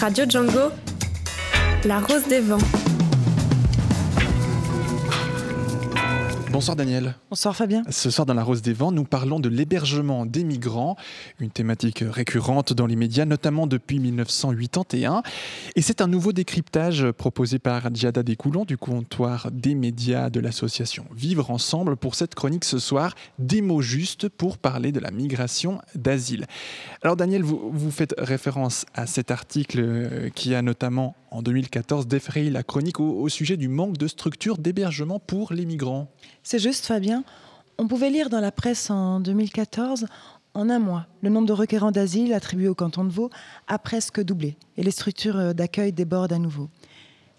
Radio Django, La Rose des Vents. Bonsoir Daniel. Bonsoir Fabien. Ce soir dans La Rose des Vents, nous parlons de l'hébergement des migrants, une thématique récurrente dans les médias, notamment depuis 1981. Et c'est un nouveau décryptage proposé par Djada Descoulons du comptoir des médias de l'association Vivre Ensemble pour cette chronique ce soir, des mots justes pour parler de la migration d'asile. Alors Daniel, vous, vous faites référence à cet article qui a notamment en 2014 défrayé la chronique au, sujet du manque de structures d'hébergement pour les migrants. C'est juste Fabien. On pouvait lire dans la presse en 2014, en un mois, le nombre de requérants d'asile attribués au canton de Vaud a presque doublé et les structures d'accueil débordent à nouveau.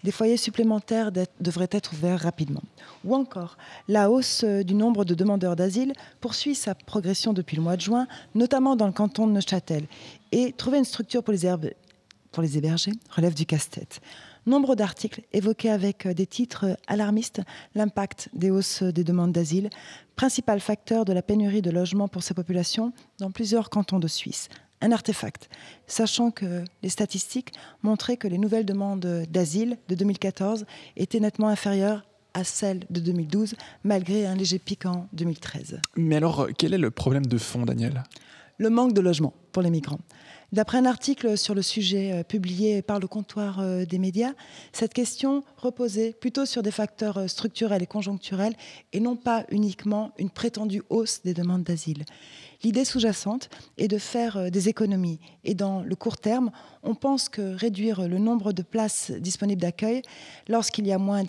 Des foyers supplémentaires devraient être ouverts rapidement. Ou encore, la hausse du nombre de demandeurs d'asile poursuit sa progression depuis le mois de juin, notamment dans le canton de Neuchâtel. Et trouver une structure pour les, herbe- pour les héberger relève du casse-tête. Nombre d'articles évoquaient avec des titres alarmistes l'impact des hausses des demandes d'asile, principal facteur de la pénurie de logements pour ces populations dans plusieurs cantons de Suisse. Un artefact, sachant que les statistiques montraient que les nouvelles demandes d'asile de 2014 étaient nettement inférieures à celles de 2012, malgré un léger pic en 2013. Mais alors, quel est le problème de fond, Daniel? Le manque de logement pour les migrants. D'après un article sur le sujet euh, publié par le comptoir euh, des médias, cette question reposait plutôt sur des facteurs euh, structurels et conjoncturels et non pas uniquement une prétendue hausse des demandes d'asile. L'idée sous-jacente est de faire des économies et dans le court terme, on pense que réduire le nombre de places disponibles d'accueil lorsqu'il y a moins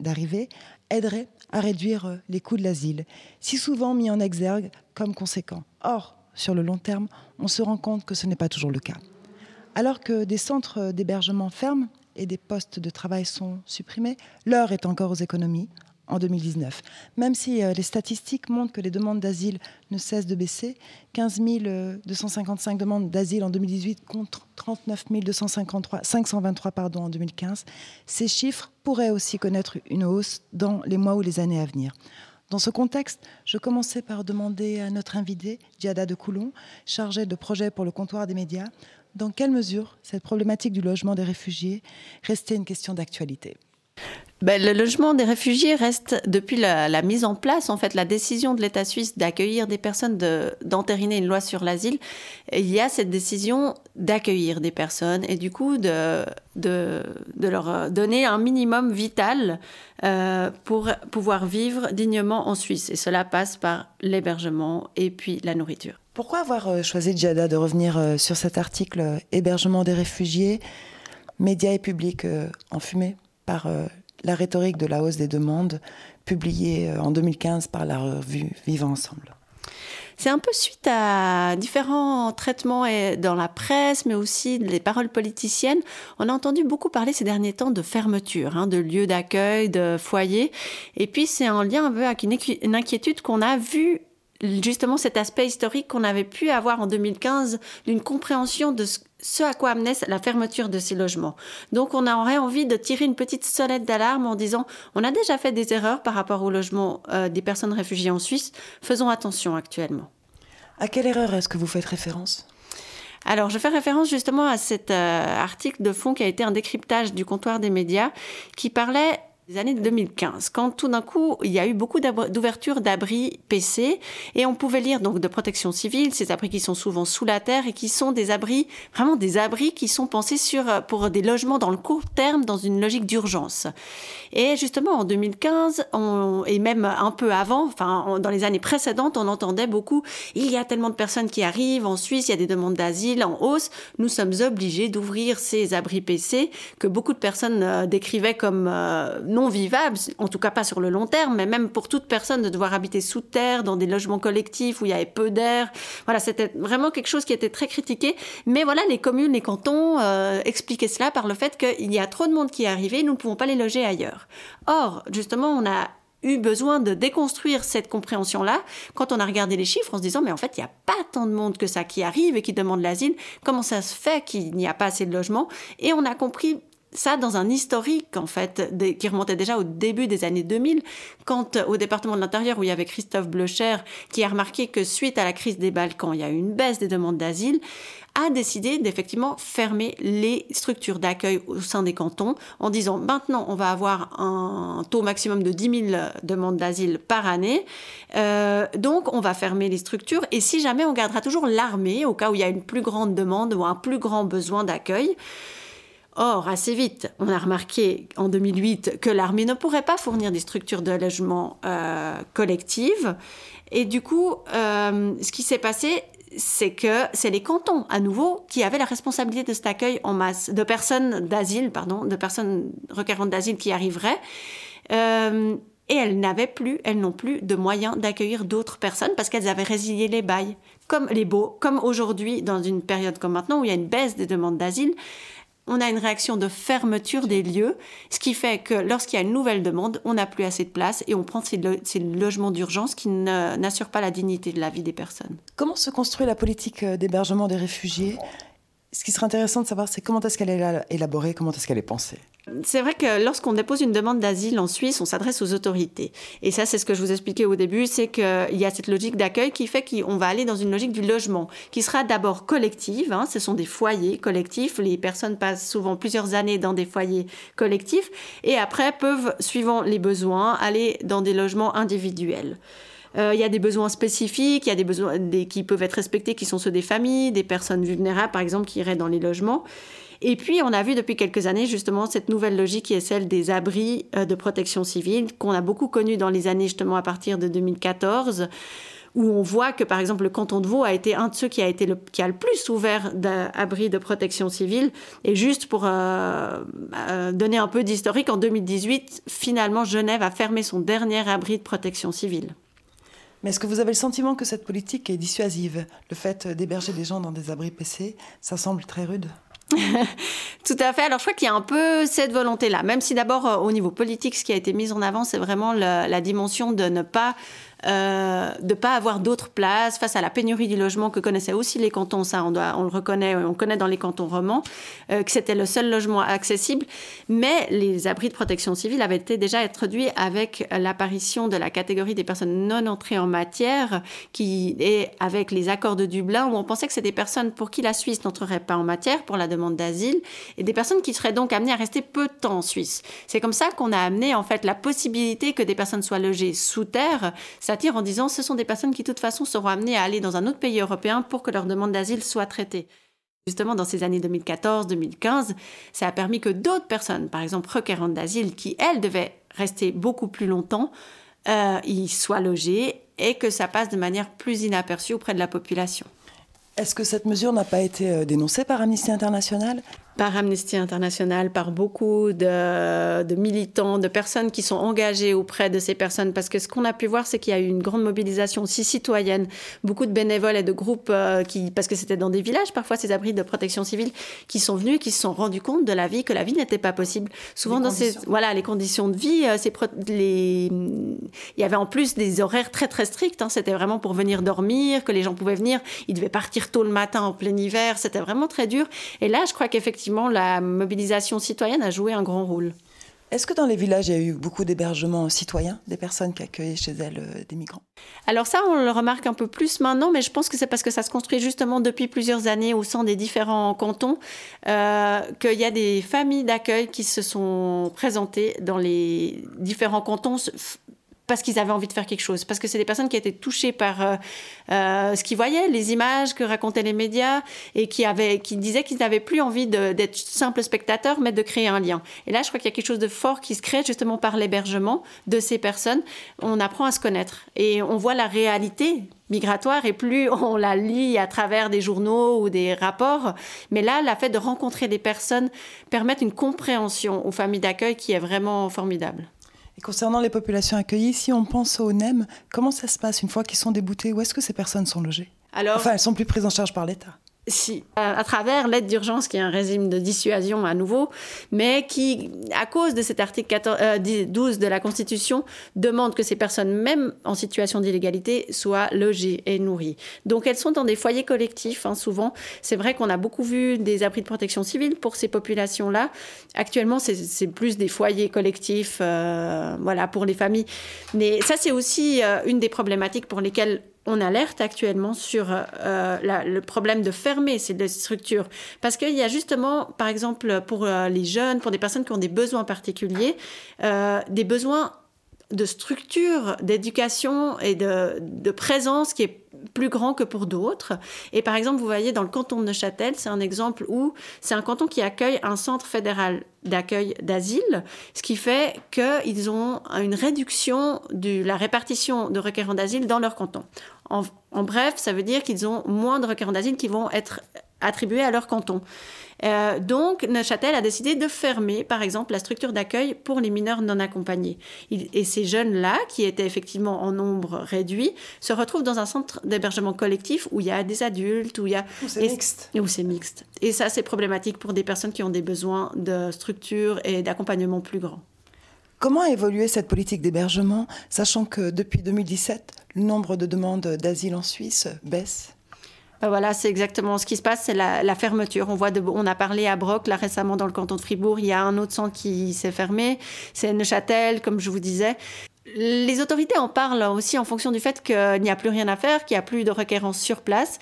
d'arrivées aiderait à réduire les coûts de l'asile, si souvent mis en exergue comme conséquent. Or, sur le long terme, on se rend compte que ce n'est pas toujours le cas. Alors que des centres d'hébergement ferment et des postes de travail sont supprimés, l'heure est encore aux économies en 2019. Même si euh, les statistiques montrent que les demandes d'asile ne cessent de baisser, 15 255 demandes d'asile en 2018 contre 39 253, 523 pardon, en 2015, ces chiffres pourraient aussi connaître une hausse dans les mois ou les années à venir. Dans ce contexte, je commençais par demander à notre invité, Diada de Coulon, chargée de projet pour le comptoir des médias, dans quelle mesure cette problématique du logement des réfugiés restait une question d'actualité. Ben, le logement des réfugiés reste depuis la, mise en place, en fait, la décision de l'État suisse d'accueillir des personnes, d'entériner une loi sur l'asile. Il y a cette décision d'accueillir des personnes et du coup de, de, leur donner un minimum vital euh, pour pouvoir vivre dignement en Suisse. Et cela passe par l'hébergement et puis la nourriture. Pourquoi avoir choisi, Djada, de revenir sur cet article Hébergement des réfugiés, médias et publics fumée par la rhétorique de la hausse des demandes, publiée en 2015 par la revue Vivre Ensemble. C'est un peu suite à différents traitements dans la presse, mais aussi les paroles politiciennes. On a entendu beaucoup parler ces derniers temps de fermeture, hein, de lieux d'accueil, de foyers. Et puis c'est en lien un peu avec une, une inquiétude qu'on a vue justement cet aspect historique qu'on avait pu avoir en 2015 d'une compréhension de ce à quoi amenait la fermeture de ces logements. Donc on aurait envie de tirer une petite sonnette d'alarme en disant on a déjà fait des erreurs par rapport au logement euh, des personnes réfugiées en Suisse, faisons attention actuellement. À quelle erreur est-ce que vous faites référence? Alors, je fais référence justement à cet euh, article de fond qui a été un décryptage du comptoir des médias qui parlait des années 2015, quand tout d'un coup, il y a eu beaucoup d'ouvertures d'abris PC et on pouvait lire donc de protection civile, ces abris qui sont souvent sous la terre et qui sont des abris, vraiment des abris qui sont pensés sur, pour des logements dans le court terme, dans une logique d'urgence. Et justement, en 2015, on, et même un peu avant, enfin, dans les années précédentes, on entendait beaucoup, il y a tellement de personnes qui arrivent en Suisse, il y a des demandes d'asile en hausse, nous sommes obligés d'ouvrir ces abris PC que beaucoup de personnes euh, décrivaient comme euh, non vivable, en tout cas pas sur le long terme, mais même pour toute personne de devoir habiter sous terre, dans des logements collectifs où il y avait peu d'air. Voilà, c'était vraiment quelque chose qui était très critiqué. Mais voilà, les communes, les cantons euh, expliquaient cela par le fait qu'il y a trop de monde qui est arrivé, nous ne pouvons pas les loger ailleurs. Or, justement, on a eu besoin de déconstruire cette compréhension-là quand on a regardé les chiffres en se disant mais en fait il n'y a pas tant de monde que ça qui arrive et qui demande l'asile, comment ça se fait qu'il n'y a pas assez de logements? Et on a compris ça dans un historique en fait qui remontait déjà au début des années 2000 quand au département de l'intérieur où il y avait Christophe Blocher qui a remarqué que suite à la crise des Balkans il y a eu une baisse des demandes d'asile a décidé d'effectivement fermer les structures d'accueil au sein des cantons en disant maintenant on va avoir un taux maximum de 10 000 demandes d'asile par année. Euh, donc on va fermer les structures et si jamais on gardera toujours l'armée au cas où il y a une plus grande demande ou un plus grand besoin d'accueil. Or, assez vite, on a remarqué en 2008 que l'armée ne pourrait pas fournir des structures de logement euh, collectives. Et du coup, euh, ce qui s'est passé, c'est que c'est les cantons, à nouveau, qui avaient la responsabilité de cet accueil en masse de personnes d'asile, pardon, de personnes requérantes d'asile qui arriveraient. Euh, et elles n'avaient plus, elles n'ont plus de moyens d'accueillir d'autres personnes parce qu'elles avaient résilié les bails. Comme les beaux, comme aujourd'hui, dans une période comme maintenant où il y a une baisse des demandes d'asile, on a une réaction de fermeture des lieux, ce qui fait que lorsqu'il y a une nouvelle demande, on n'a plus assez de place et on prend ces, logements d'urgence qui n'assurent pas la dignité de la vie des personnes. Comment se construit la politique euh, d'hébergement des réfugiés? Ce qui serait intéressant de savoir, c'est comment est-ce qu'elle est élaborée, comment est-ce qu'elle est pensée c'est vrai que lorsqu'on dépose une demande d'asile en Suisse, on s'adresse aux autorités. Et ça, c'est ce que je vous expliquais au début, c'est qu'il y a cette logique d'accueil qui fait qu'on va aller dans une logique du logement, qui sera d'abord collective. Hein, ce sont des foyers collectifs. Les personnes passent souvent plusieurs années dans des foyers collectifs et après peuvent, suivant les besoins, aller dans des logements individuels. Euh, il y a des besoins spécifiques, il y a des besoins qui peuvent être respectés, qui sont ceux des familles, des personnes vulnérables, par exemple, qui iraient dans les logements. Et puis, on a vu depuis quelques années justement cette nouvelle logique qui est celle des abris euh, de protection civile, qu'on a beaucoup connu dans les années justement à partir de 2014 où on voit que, par exemple, le canton de Vaud a été un de ceux qui a, été le, qui a le plus ouvert d'abris de protection civile. Et juste pour euh, donner un peu d'historique, en 2018, finalement, Genève a fermé son dernier abri de protection civile. Mais est-ce que vous avez le sentiment que cette politique est dissuasive? Le fait d'héberger des gens dans des abris PC, ça semble très rude. Tout à fait. Alors, je crois qu'il y a un peu cette volonté-là, même si d'abord, euh, au niveau politique, ce qui a été mis en avant, c'est vraiment la dimension de ne pas euh, de ne pas avoir d'autres places face à la pénurie du logement que connaissaient aussi les cantons, ça on, doit, on le reconnaît, on connaît dans les cantons romans, euh, que c'était le seul logement accessible. Mais les abris de protection civile avaient été déjà introduits avec l'apparition de la catégorie des personnes non entrées en matière, qui est avec les accords de Dublin, où on pensait que c'était des personnes pour qui la Suisse n'entrerait pas en matière pour la demande d'asile, et des personnes qui seraient donc amenées à rester peu de temps en Suisse. C'est comme ça qu'on a amené en fait la possibilité que des personnes soient logées sous terre en disant ce sont des personnes qui de toute façon seront amenées à aller dans un autre pays européen pour que leur demande d'asile soit traitée. Justement, dans ces années 2014-2015, ça a permis que d'autres personnes, par exemple requérantes d'asile, qui, elles, devaient rester beaucoup plus longtemps, euh, y soient logées et que ça passe de manière plus inaperçue auprès de la population. Est-ce que cette mesure n'a pas été euh, dénoncée par Amnesty International? Par Amnesty International, par beaucoup de, militants, de personnes qui sont engagées auprès de ces personnes. Parce que ce qu'on a pu voir, c'est qu'il y a eu une grande mobilisation aussi citoyenne, beaucoup de bénévoles et de groupes euh, qui, parce que c'était dans des villages, parfois ces abris de protection civile, qui sont venus et qui se sont rendus compte de la vie, que la vie n'était pas possible. Souvent dans ces, voilà, les conditions de vie, euh, les, il y avait en plus des horaires très très stricts. Hein. C'était vraiment pour venir dormir, que les gens pouvaient venir. Ils devaient partir tôt le matin en plein hiver. C'était vraiment très dur. Et là, je crois qu'effectivement effectivement, la mobilisation citoyenne a joué un grand rôle. Est-ce que dans les villages, il y a eu beaucoup d'hébergements citoyens, des personnes qui accueillaient chez elles euh, des migrants? Alors ça, on le remarque un peu plus maintenant, mais je pense que c'est parce que ça se construit justement depuis plusieurs années au sein des différents cantons, euh, qu'il y a des familles d'accueil qui se sont présentées dans les différents cantons parce qu'ils avaient envie de faire quelque chose, parce que c'est des personnes qui étaient touchées par euh, euh, ce qu'ils voyaient, les images que racontaient les médias, et qui, avaient, qui disaient qu'ils n'avaient plus envie d'être simples spectateurs, mais de créer un lien. Et là, je crois qu'il y a quelque chose de fort qui se crée justement par l'hébergement de ces personnes. On apprend à se connaître et on voit la réalité migratoire et plus on la lit à travers des journaux ou des rapports. Mais là, la fait de rencontrer des personnes permet une compréhension aux familles d'accueil qui est vraiment formidable. Concernant les populations accueillies, si on pense au NEM, comment ça se passe une fois qu'ils sont déboutés? Où est-ce que ces personnes sont logées? Alors, Enfin, elles sont plus prises en charge par l'État. Si, à travers l'aide d'urgence, qui est un régime de dissuasion à nouveau, mais qui, à cause de cet article 12 euh, de la Constitution, demande que ces personnes, même en situation d'illégalité, soient logées et nourries. Donc elles sont dans des foyers collectifs, hein, souvent. C'est vrai qu'on a beaucoup vu des abris de protection civile pour ces populations-là. Actuellement, c'est plus des foyers collectifs, euh, voilà, pour les familles. Mais ça, c'est aussi euh, une des problématiques pour lesquelles on alerte actuellement sur euh, le problème de fermer ces structures. Parce qu'il y a justement, par exemple, pour euh, les jeunes, pour des personnes qui ont des besoins particuliers, euh, des besoins de structure, d'éducation et de, présence qui est plus grand que pour d'autres. Et par exemple, vous voyez, dans le canton de Neuchâtel, c'est un exemple où c'est un canton qui accueille un centre fédéral d'accueil d'asile, ce qui fait qu'ils ont une réduction de la répartition de requérants d'asile dans leur canton. En, en bref, ça veut dire qu'ils ont moins de requérants d'asile qui vont être attribués à leur canton. Euh, donc, Neuchâtel a décidé de fermer, par exemple, la structure d'accueil pour les mineurs non accompagnés. et ces jeunes-là, qui étaient effectivement en nombre réduit, se retrouvent dans un centre d'hébergement collectif où il y a des adultes, où il y a... Où c'est mixte. Où c'est mixte. Et ça, c'est problématique pour des personnes qui ont des besoins de structure et d'accompagnement plus grands. Comment a évolué cette politique d'hébergement, sachant que depuis 2017, le nombre de demandes d'asile en Suisse baisse? Voilà, c'est exactement ce qui se passe, c'est la, fermeture. On, voit de, on a parlé à Broc, là récemment dans le canton de Fribourg, il y a un autre centre qui s'est fermé, c'est Neuchâtel, comme je vous disais. Les autorités en parlent aussi en fonction du fait qu'il n'y a plus rien à faire, qu'il n'y a plus de requérants sur place.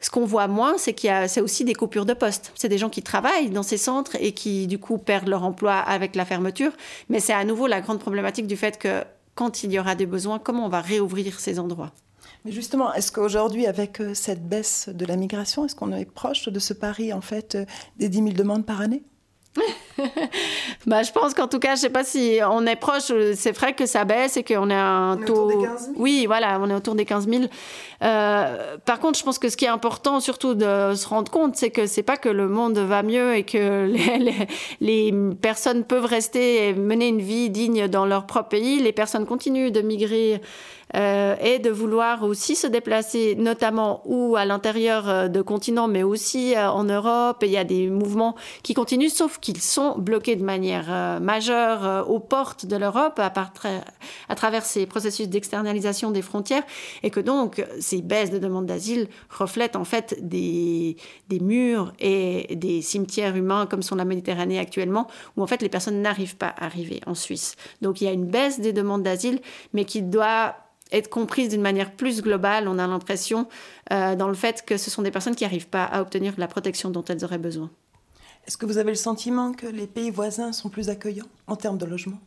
Ce qu'on voit moins, c'est qu'il y a c'est aussi des coupures de poste. C'est des gens qui travaillent dans ces centres et qui, du coup, perdent leur emploi avec la fermeture. Mais c'est à nouveau la grande problématique du fait que quand il y aura des besoins, comment on va réouvrir ces endroits? Mais justement, est-ce qu'aujourd'hui, avec euh, cette baisse de la migration, est-ce qu'on est proche de ce pari, en fait, euh, des 10 000 demandes par année? bah, je pense qu'en tout cas, je sais pas si on est proche. C'est vrai que ça baisse et qu'on a un taux. Autour des 15 000. Oui, voilà, on est autour des 15 000. Euh, par contre, je pense que ce qui est important, surtout de se rendre compte, c'est que c'est pas que le monde va mieux et que les, les, personnes peuvent rester et mener une vie digne dans leur propre pays. Les personnes continuent de migrer euh, et de vouloir aussi se déplacer, notamment ou à l'intérieur euh, de continents, mais aussi en Europe. Et il y a des mouvements qui continuent, sauf qu'ils sont bloqués de manière majeure aux portes de l'Europe à, travers ces processus d'externalisation des frontières, et que donc ces baisses de demandes d'asile reflètent en fait des, des murs et des cimetières humains comme sont la Méditerranée actuellement, où en fait les personnes n'arrivent pas à arriver en Suisse. Donc il y a une baisse des demandes d'asile, mais qui doit être comprise d'une manière plus globale, on a l'impression, euh, dans le fait que ce sont des personnes qui n'arrivent pas à obtenir la protection dont elles auraient besoin. Est-ce que vous avez le sentiment que les pays voisins sont plus accueillants en termes de logement?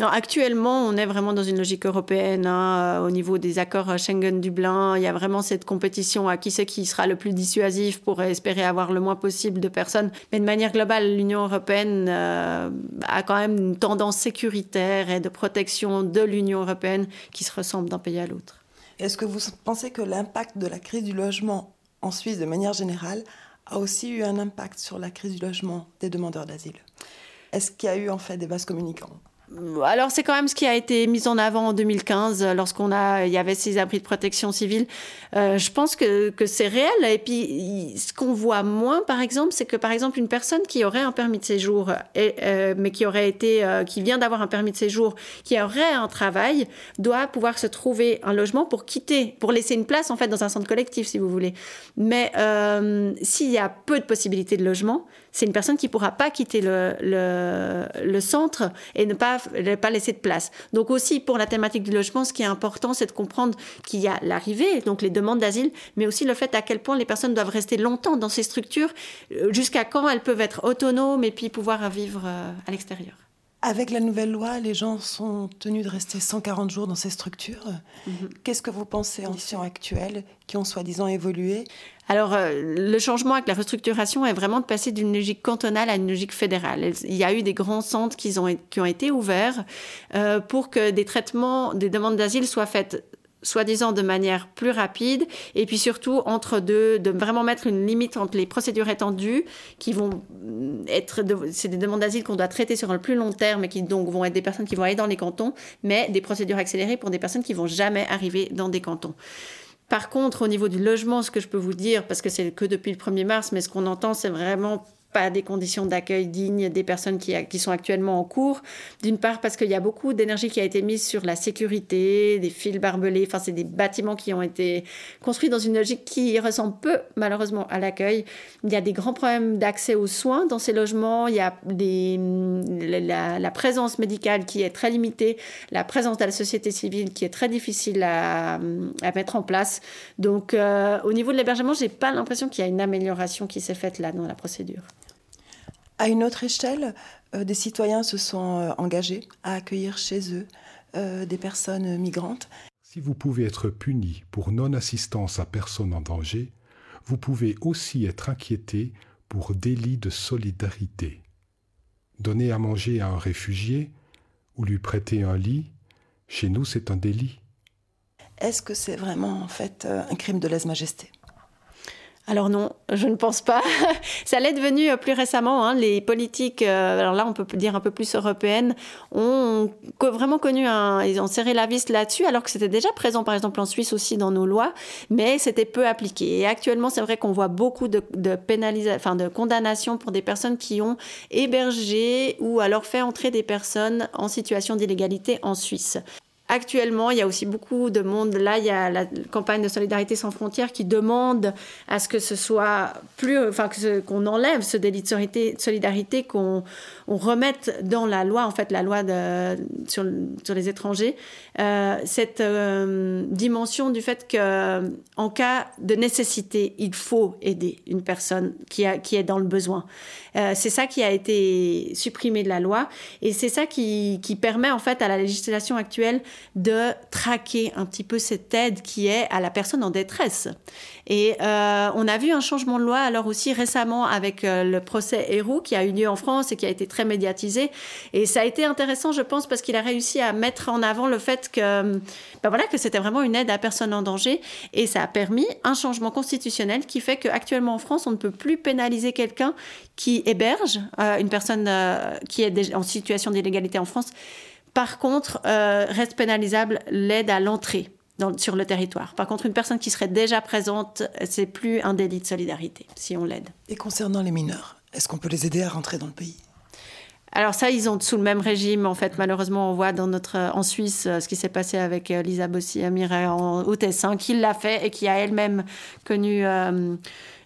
Non, actuellement, on est vraiment dans une logique européenne. Hein, euh, au niveau des accords Schengen-Dublin, il y a vraiment cette compétition à qui c'est qui sera le plus dissuasif pour espérer avoir le moins possible de personnes. Mais de manière globale, l'Union européenne euh, a quand même une tendance sécuritaire et de protection de l'Union européenne qui se ressemble d'un pays à l'autre. Est-ce que vous pensez que l'impact de la crise du logement en Suisse, de manière générale, a aussi eu un impact sur la crise du logement des demandeurs d'asile. Est-ce qu'il y a eu en fait des vases communicants alors c'est quand même ce qui a été mis en avant en 2015 euh, lorsqu'on a il y avait ces abris de protection civile. Euh, je pense que, que c'est réel et puis ce qu'on voit moins par exemple c'est que par exemple une personne qui aurait un permis de séjour euh, mais qui aurait été qui vient d'avoir un permis de séjour qui aurait un travail doit pouvoir se trouver un logement pour quitter pour laisser une place en fait dans un centre collectif si vous voulez. Mais s'il y a peu de possibilités de logement c'est une personne qui pourra pas quitter le centre et ne pas pas laisser de place. Donc aussi pour la thématique du logement, ce qui est important, c'est de comprendre qu'il y a l'arrivée, donc les demandes d'asile, mais aussi le fait à quel point les personnes doivent rester longtemps dans ces structures, euh, jusqu'à quand elles peuvent être autonomes et puis pouvoir vivre euh, à l'extérieur. Avec la nouvelle loi, les gens sont tenus de rester 140 jours dans ces structures. Mhm. Qu'est-ce que vous pensez en conditions actuelles qui ont soi-disant évolué? Alors, euh, le changement avec la restructuration est vraiment de passer d'une logique cantonale à une logique fédérale. Il y a eu des grands centres qui ont, qui ont été ouverts euh, pour que des traitements des demandes d'asile soient faites soi-disant de manière plus rapide, et puis surtout entre deux, de vraiment mettre une limite entre les procédures étendues, qui vont être, c'est des demandes d'asile qu'on doit traiter sur un plus long terme, et qui donc vont être des personnes qui vont aller dans les cantons, mais des procédures accélérées pour des personnes qui vont jamais arriver dans des cantons. Par contre, au niveau du logement, ce que je peux vous dire, parce que c'est que depuis le 1er mars, mais ce qu'on entend, c'est vraiment pas des conditions d'accueil dignes des personnes qui, sont actuellement en cours. D'une part parce qu'il y a beaucoup d'énergie qui a été mise sur la sécurité, des fils barbelés, enfin c'est des bâtiments qui ont été construits dans une logique qui ressemble peu malheureusement à l'accueil. Il y a des grands problèmes d'accès aux soins dans ces logements, il y a la, présence médicale qui est très limitée, la présence de la société civile qui est très difficile à, à mettre en place. Donc euh, au niveau de l'hébergement, j'ai pas l'impression qu'il y a une amélioration qui s'est faite là dans la procédure. À une autre échelle, euh, des citoyens se sont euh, engagés à accueillir chez eux euh, des personnes migrantes. Si vous pouvez être puni pour non-assistance à personne en danger, vous pouvez aussi être inquiété pour délit de solidarité. Donner à manger à un réfugié ou lui prêter un lit, chez nous c'est un délit. Est-ce que c'est vraiment en fait un crime de lèse-majesté? Alors non, je ne pense pas. Ça l'est devenu euh, plus récemment. Hein. Les politiques, euh, alors là on peut dire un peu plus européennes, ont vraiment connu un... Ils ont serré la vis là-dessus, alors que c'était déjà présent par exemple en Suisse aussi dans nos lois, mais c'était peu appliqué. Et actuellement c'est vrai qu'on voit beaucoup de, de, enfin, de condamnations pour des personnes qui ont hébergé ou alors fait entrer des personnes en situation d'illégalité en Suisse. Actuellement, il y a aussi beaucoup de monde. Là, il y a la campagne de solidarité sans frontières qui demande à ce que ce soit plus, enfin, qu'on enlève ce délit de solidarité, qu'on on remette dans la loi, en fait, la loi sur, les étrangers, euh, cette euh, dimension du fait que, en cas de nécessité, il faut aider une personne qui, est dans le besoin. Euh, c'est ça qui a été supprimé de la loi et c'est ça qui permet, en fait, à la législation actuelle de traquer un petit peu cette aide qui est à la personne en détresse. Et euh, on a vu un changement de loi alors aussi récemment avec euh, le procès Héroux qui a eu lieu en France et qui a été très médiatisé. Et ça a été intéressant, je pense, parce qu'il a réussi à mettre en avant le fait que, ben voilà, que c'était vraiment une aide à personne en danger. Et ça a permis un changement constitutionnel qui fait qu'actuellement en France, on ne peut plus pénaliser quelqu'un qui héberge euh, une personne qui est en situation d'illégalité en France par contre, euh, reste pénalisable l'aide à l'entrée sur le territoire. Par contre, une personne qui serait déjà présente, c'est plus un délit de solidarité si on l'aide. Et concernant les mineurs, est-ce qu'on peut les aider à rentrer dans le pays? Alors ça, ils ont sous le même régime. En fait, malheureusement, on voit dans notre, en Suisse ce qui s'est passé avec euh, Lisa Bossi Amira en, au Tessin, qui l'a fait et qui a elle-même connu euh, euh,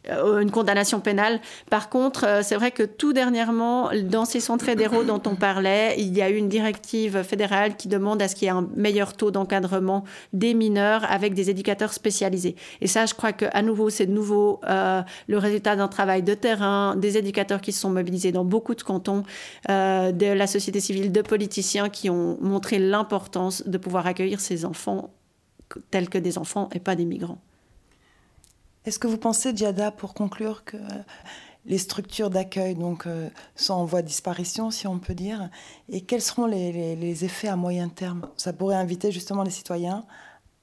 une condamnation pénale. Par contre, euh, c'est vrai que tout dernièrement, dans ces centres fédéraux dont on parlait, il y a eu une directive fédérale qui demande à ce qu'il y ait un meilleur taux d'encadrement des mineurs avec des éducateurs spécialisés. Et ça, je crois qu'à nouveau, c'est de nouveau euh, le résultat d'un travail de terrain, des éducateurs qui se sont mobilisés dans beaucoup de cantons, de la société civile, de politiciens qui ont montré l'importance de pouvoir accueillir ces enfants tels que des enfants et pas des migrants. Est-ce que vous pensez, Diada, pour conclure, que les structures d'accueil donc euh, sont en voie de disparition, si on peut dire, et quels seront les, effets à moyen terme? Ça pourrait inviter justement les citoyens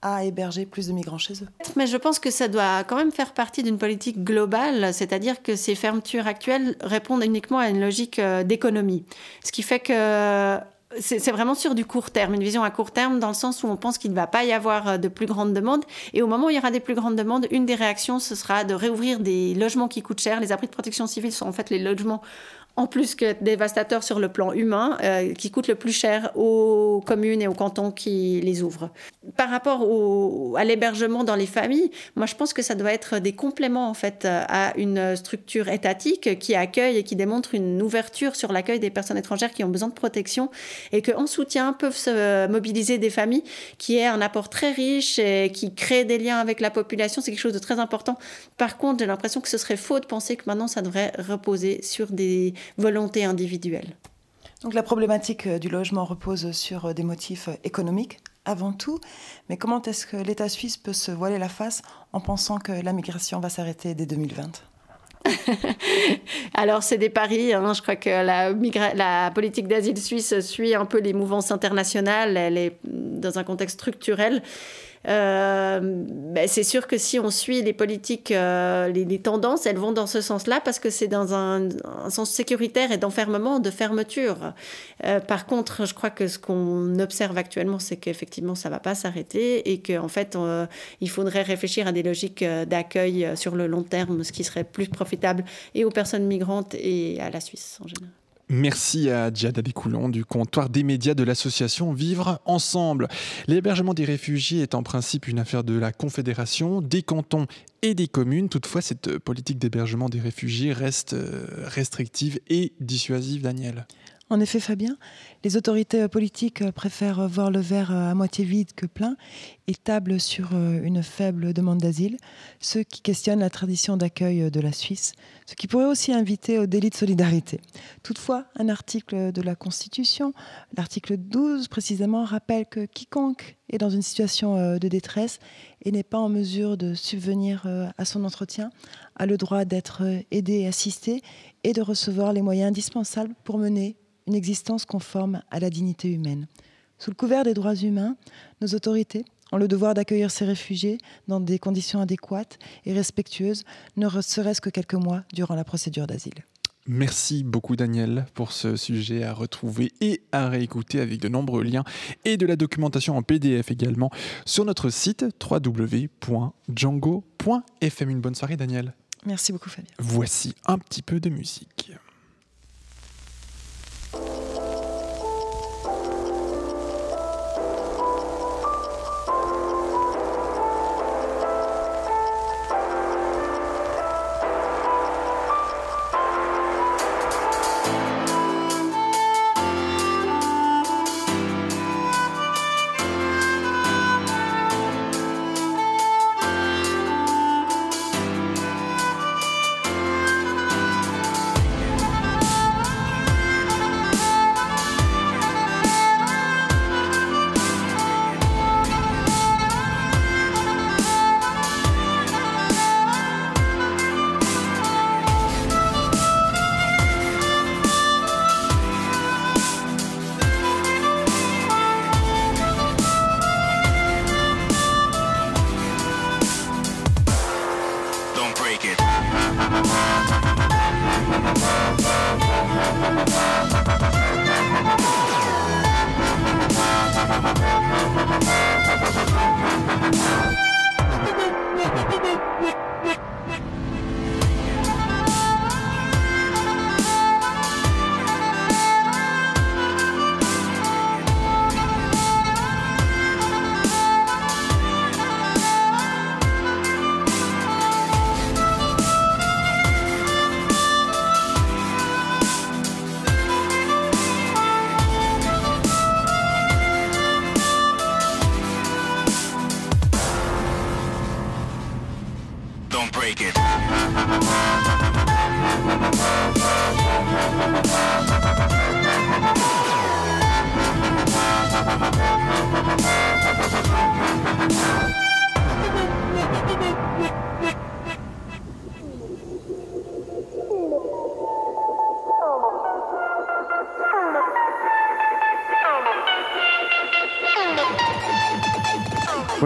à héberger plus de migrants chez eux. Mais je pense que ça doit quand même faire partie d'une politique globale, c'est-à-dire que ces fermetures actuelles répondent uniquement à une logique euh, d'économie. Ce qui fait que c'est vraiment sur du court terme, une vision à court terme, dans le sens où on pense qu'il ne va pas y avoir euh, de plus grandes demandes. Et au moment où il y aura des plus grandes demandes, une des réactions, ce sera de réouvrir des logements qui coûtent cher. Les abris de protection civile sont en fait les logements en plus que dévastateur sur le plan humain, euh, qui coûte le plus cher aux communes et aux cantons qui les ouvrent. Par rapport au, à l'hébergement dans les familles, moi je pense que ça doit être des compléments en fait à une structure étatique qui accueille et qui démontre une ouverture sur l'accueil des personnes étrangères qui ont besoin de protection et qu'en soutien peuvent se mobiliser des familles qui est un apport très riche et qui crée des liens avec la population. C'est quelque chose de très important. Par contre, j'ai l'impression que ce serait faux de penser que maintenant ça devrait reposer sur des volonté individuelle. Donc la problématique euh, du logement repose sur euh, des motifs euh, économiques avant tout, mais comment est-ce que l'État suisse peut se voiler la face en pensant que la migration va s'arrêter dès 2020 Alors, c'est des paris. Hein. Je crois que la, la politique d'asile suisse suit un peu les mouvances internationales. Elle est dans un contexte structurel. Ben, c'est sûr que si on suit les politiques, les, tendances, elles vont dans ce sens-là parce que c'est dans un, sens sécuritaire et d'enfermement, de fermeture. par contre, je crois que ce qu'on observe actuellement, c'est qu'effectivement, ça ne va pas s'arrêter et qu'en fait, il faudrait réfléchir à des logiques d'accueil sur le long terme, ce qui serait plus profitable et aux personnes migrantes et à la Suisse en général. Merci à Djada Descoulons du comptoir des médias de l'association Vivre Ensemble. L'hébergement des réfugiés est en principe une affaire de la Confédération, des cantons et des communes. Toutefois, cette politique d'hébergement des réfugiés reste euh, restrictive et dissuasive, Daniel. En effet, Fabien, les autorités euh, politiques euh, préfèrent voir le verre euh, à moitié vide que plein et tablent sur une faible demande d'asile, ce qui questionne la tradition d'accueil de la Suisse, ce qui pourrait aussi inviter au délit de solidarité. Toutefois, un article de la Constitution, l'article 12 précisément, rappelle que quiconque est dans une situation de détresse et n'est pas en mesure de subvenir à son entretien a le droit d'être aidé et assisté et de recevoir les moyens indispensables pour mener une existence conforme à la dignité humaine. Sous le couvert des droits humains, nos autorités ont le devoir d'accueillir ces réfugiés dans des conditions adéquates et respectueuses, ne serait-ce que quelques mois durant la procédure d'asile. Merci beaucoup Daniel pour ce sujet à retrouver et à réécouter avec de nombreux liens et de la documentation en PDF également sur notre site www.django.fm. Une bonne soirée Daniel. Merci beaucoup Fabien. Voici un petit peu de musique. break it. break it.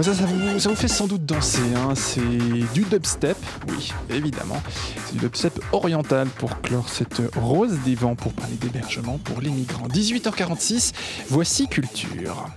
Ça, vous, fait sans doute danser. Hein. C'est du dubstep, oui, évidemment. C'est du dubstep oriental pour clore cette rose des vents pour parler d'hébergement pour les migrants. 18h46, voici Culture.